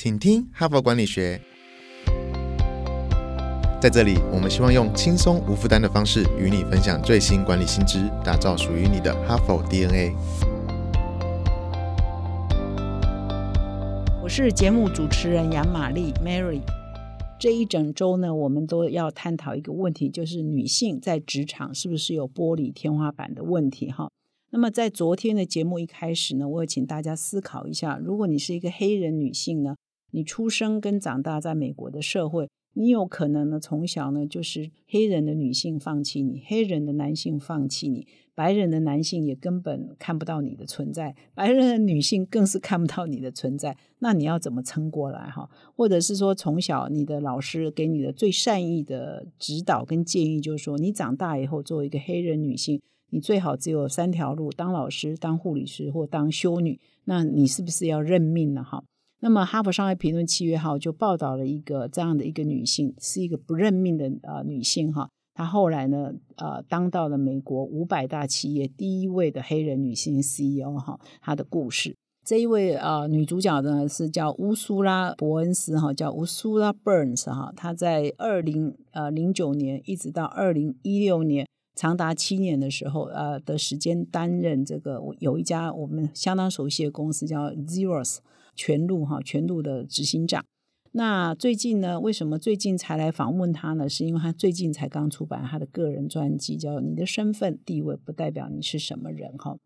请听哈佛管理学。在这里，我们希望用轻松无负担的方式与你分享最新管理新知，打造属于你的哈佛 DNA。我是节目主持人杨玛丽 Mary。这一整周呢，我们都要探讨一个问题，就是女性在职场是不是有玻璃天花板的问题？哈。那么在昨天的节目一开始呢，我也请大家思考一下：如果你是一个黑人女性呢，你出生跟长大在美国的社会，你有可能呢从小呢就是黑人的女性放弃你，黑人的男性放弃你，白人的男性也根本看不到你的存在，白人的女性更是看不到你的存在。那你要怎么撑过来哈？或者是说从小你的老师给你的最善意的指导跟建议，就是说你长大以后作为一个黑人女性。你最好只有三条路：当老师、当护理师或当修女。那你是不是要认命了？哈。那么《哈佛商业评论》七月号就报道了一个这样的一个女性，是一个不认命的呃女性哈。她后来呢呃当到了美国五百大企业第一位的黑人女性 CEO 哈。她的故事，这一位呃女主角呢是叫乌苏拉·伯恩斯哈，叫乌苏拉· Burns 哈。她在二零呃零九年一直到二零一六年。长达七年的时候，呃的时间担任这个有一家我们相当熟悉的公司叫 Zeros 全路哈全路的执行长。那最近呢，为什么最近才来访问他呢？是因为他最近才刚出版他的个人专辑，叫《你的身份地位不代表你是什么人》哈。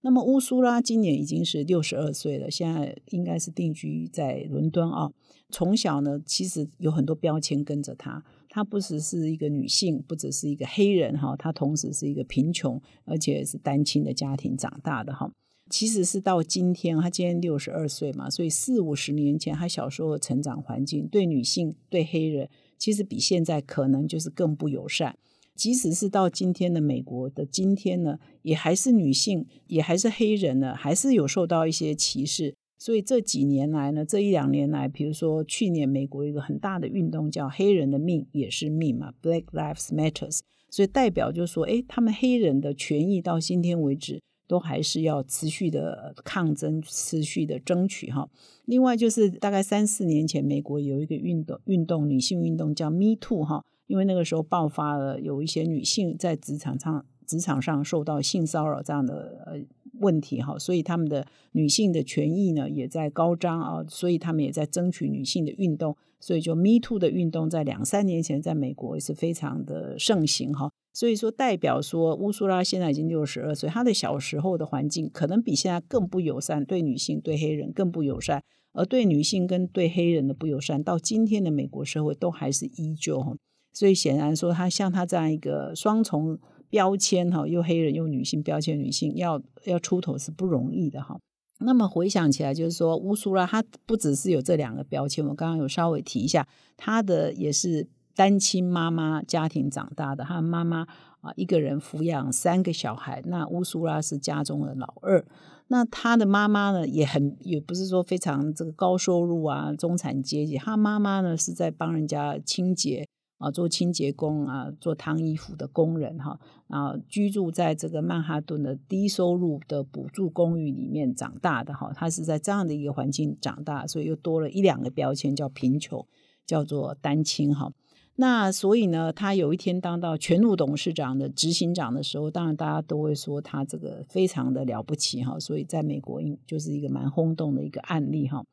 那么乌苏拉今年已经是六十二岁了，现在应该是定居在伦敦啊。从小呢，其实有很多标签跟着他。她不只是一个女性，不只是一个黑人哈，她同时是一个贫穷而且是单亲的家庭长大的哈。其实是到今天，他今年六十二岁嘛，所以四五十年前他小时候的成长环境对女性对黑人，其实比现在可能就是更不友善。即使是到今天的美国的今天呢，也还是女性，也还是黑人呢，还是有受到一些歧视。所以这几年来呢，这一两年来，比如说去年美国一个很大的运动叫“黑人的命也是命”嘛，Black Lives Matters，所以代表就是说，哎，他们黑人的权益到今天为止都还是要持续的抗争、持续的争取哈。另外就是大概三四年前，美国有一个运动，运动女性运动叫 Me Too 哈，因为那个时候爆发了有一些女性在职场上职场上受到性骚扰这样的呃。问题哈，所以他们的女性的权益呢也在高涨啊，所以他们也在争取女性的运动，所以就 Me Too 的运动在两三年前在美国也是非常的盛行哈。所以说代表说乌苏拉现在已经六十二岁，她的小时候的环境可能比现在更不友善，对女性对黑人更不友善，而对女性跟对黑人的不友善，到今天的美国社会都还是依旧。所以显然说，她像她这样一个双重。标签哈，又黑人又女性标签，女性要要出头是不容易的哈。那么回想起来，就是说乌苏拉她不只是有这两个标签，我刚刚有稍微提一下，她的也是单亲妈妈家庭长大的，他妈妈啊一个人抚养三个小孩，那乌苏拉是家中的老二，那他的妈妈呢也很也不是说非常这个高收入啊中产阶级，他妈妈呢是在帮人家清洁。啊，做清洁工啊，做烫衣服的工人哈，啊，居住在这个曼哈顿的低收入的补助公寓里面长大的哈，他是在这样的一个环境长大，所以又多了一两个标签，叫贫穷，叫做单亲哈。那所以呢，他有一天当到全路董事长的执行长的时候，当然大家都会说他这个非常的了不起哈，所以在美国就是一个蛮轰动的一个案例哈。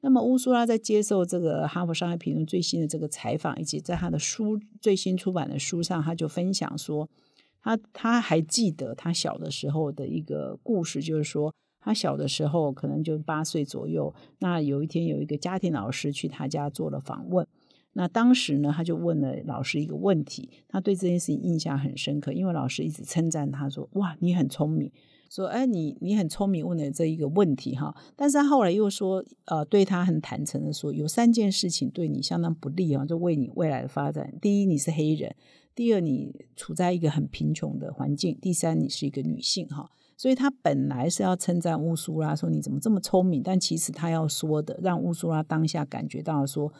那么乌苏拉在接受这个《哈佛商业评论》最新的这个采访，以及在他的书最新出版的书上，他就分享说，他他还记得他小的时候的一个故事，就是说他小的时候可能就八岁左右，那有一天有一个家庭老师去他家做了访问，那当时呢他就问了老师一个问题，他对这件事情印象很深刻，因为老师一直称赞他说：“哇，你很聪明。”说，哎，你你很聪明，问了这一个问题哈，但是他后来又说，呃，对他很坦诚的说，有三件事情对你相当不利啊，就为你未来的发展。第一，你是黑人；第二，你处在一个很贫穷的环境；第三，你是一个女性哈。所以他本来是要称赞乌苏拉，说你怎么这么聪明，但其实他要说的，让乌苏拉当下感觉到说。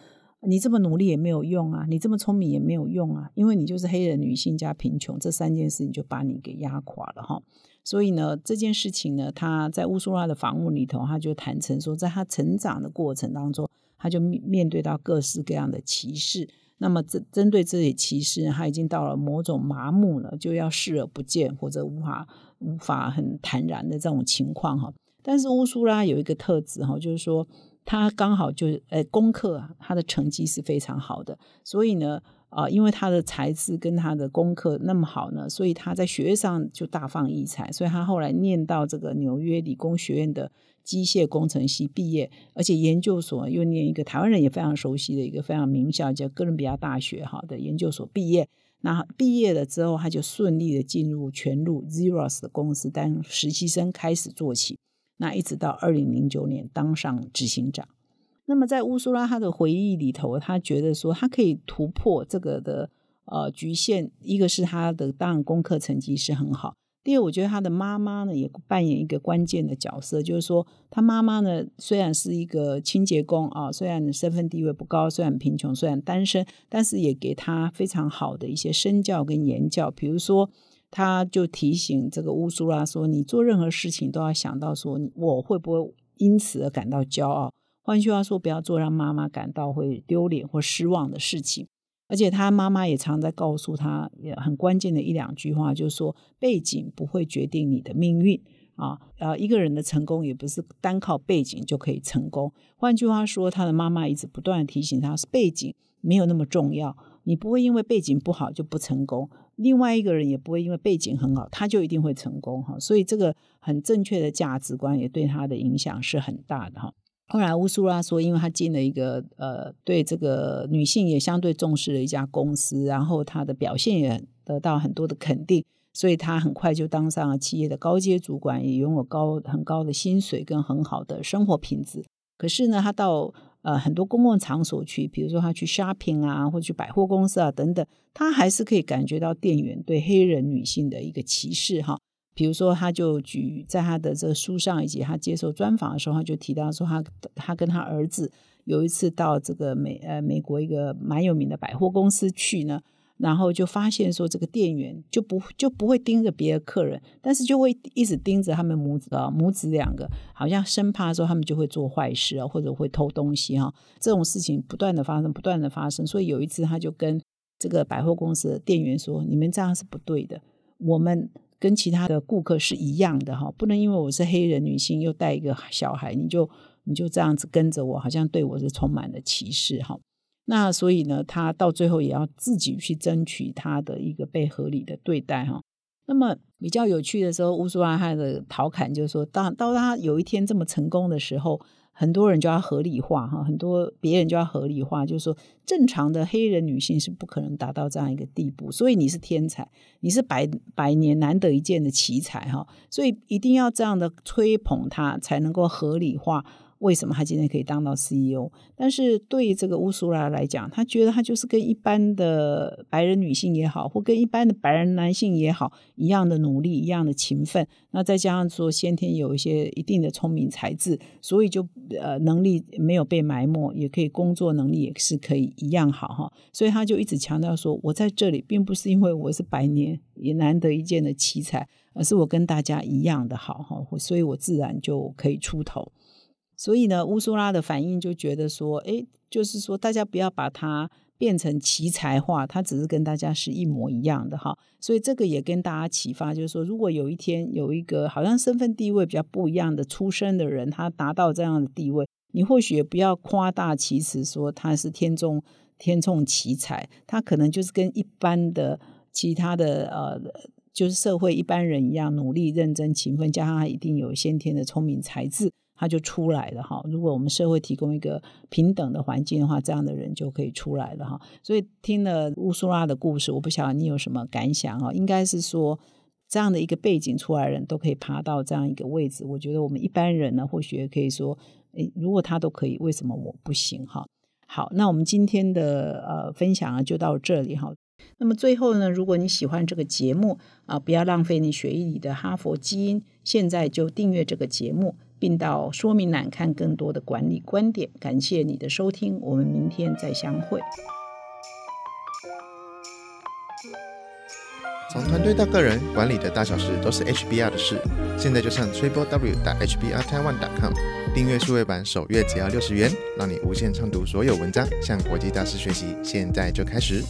你这么努力也没有用啊，你这么聪明也没有用啊，因为你就是黑人女性加贫穷这三件事，你就把你给压垮了哈。所以呢，这件事情呢，他在乌苏拉的房屋里头，他就坦诚说，在他成长的过程当中，他就面面对到各式各样的歧视。那么针针对这些歧视，他已经到了某种麻木了，就要视而不见，或者无法无法很坦然的这种情况哈。但是乌苏拉有一个特质哈，就是说他刚好就呃功课他的成绩是非常好的，所以呢啊，因为他的才智跟他的功课那么好呢，所以他在学业上就大放异彩，所以他后来念到这个纽约理工学院的。机械工程系毕业，而且研究所又念一个台湾人也非常熟悉的一个非常名校，叫哥伦比亚大学哈的研究所毕业。那毕业了之后，他就顺利的进入全路 Zeros 的公司当实习生开始做起。那一直到二零零九年当上执行长。那么在乌苏拉他的回忆里头，他觉得说他可以突破这个的呃局限，一个是他的当然功课成绩是很好。第二，我觉得他的妈妈呢也扮演一个关键的角色，就是说，他妈妈呢虽然是一个清洁工啊，虽然身份地位不高，虽然贫穷，虽然单身，但是也给他非常好的一些身教跟言教。比如说，他就提醒这个乌苏拉说：“你做任何事情都要想到说，我会不会因此而感到骄傲？换句话说，不要做让妈妈感到会丢脸或失望的事情。”而且他妈妈也常在告诉他，也很关键的一两句话，就是说背景不会决定你的命运啊，呃，一个人的成功也不是单靠背景就可以成功。换句话说，他的妈妈一直不断提醒他，是背景没有那么重要，你不会因为背景不好就不成功，另外一个人也不会因为背景很好他就一定会成功哈。所以这个很正确的价值观也对他的影响是很大的哈。后来乌苏拉说，因为他进了一个呃，对这个女性也相对重视的一家公司，然后他的表现也得到很多的肯定，所以他很快就当上了企业的高阶主管，也拥有高很高的薪水跟很好的生活品质。可是呢，他到呃很多公共场所去，比如说他去 shopping 啊，或者去百货公司啊等等，他还是可以感觉到店员对黑人女性的一个歧视哈。比如说，他就举在他的这个书上，以及他接受专访的时候，他就提到说，他他跟他儿子有一次到这个美呃美国一个蛮有名的百货公司去呢，然后就发现说，这个店员就不就不会盯着别的客人，但是就会一直盯着他们母子啊母子两个，好像生怕说他们就会做坏事啊，或者会偷东西哈，这种事情不断的发生，不断的发生，所以有一次他就跟这个百货公司的店员说：“你们这样是不对的，我们。”跟其他的顾客是一样的哈，不能因为我是黑人女性又带一个小孩，你就你就这样子跟着我，好像对我是充满了歧视哈。那所以呢，他到最后也要自己去争取他的一个被合理的对待哈。那么比较有趣的时候，乌苏拉汉的陶侃就是说，当当他有一天这么成功的时候。很多人就要合理化哈，很多别人就要合理化，就是说正常的黑人女性是不可能达到这样一个地步，所以你是天才，你是百百年难得一见的奇才哈，所以一定要这样的吹捧他，才能够合理化。为什么他今天可以当到 CEO？但是对这个乌苏拉来讲，他觉得他就是跟一般的白人女性也好，或跟一般的白人男性也好一样的努力，一样的勤奋。那再加上说先天有一些一定的聪明才智，所以就呃能力没有被埋没，也可以工作能力也是可以一样好哈。所以他就一直强调说，我在这里并不是因为我是百年也难得一见的奇才，而是我跟大家一样的好哈，所以我自然就可以出头。所以呢，乌苏拉的反应就觉得说，哎，就是说大家不要把它变成奇才化，他只是跟大家是一模一样的哈。所以这个也跟大家启发，就是说，如果有一天有一个好像身份地位比较不一样的出身的人，他达到这样的地位，你或许也不要夸大其词说他是天中天纵奇才，他可能就是跟一般的其他的呃，就是社会一般人一样，努力、认真、勤奋，加上他一定有先天的聪明才智。他就出来了哈。如果我们社会提供一个平等的环境的话，这样的人就可以出来了哈。所以听了乌苏拉的故事，我不晓得你有什么感想啊？应该是说这样的一个背景出来的人都可以爬到这样一个位置。我觉得我们一般人呢，或许也可以说，诶，如果他都可以，为什么我不行哈？好，那我们今天的呃分享啊，就到这里哈。那么最后呢，如果你喜欢这个节目啊，不要浪费你血液里的哈佛基因，现在就订阅这个节目。并到说明栏看更多的管理观点。感谢你的收听，我们明天再相会。从团队到个人，管理的大小事都是 HBR 的事。现在就上 triple w 打 hbr taiwan com 订阅数位版，首月只要六十元，让你无限畅读所有文章，向国际大师学习。现在就开始。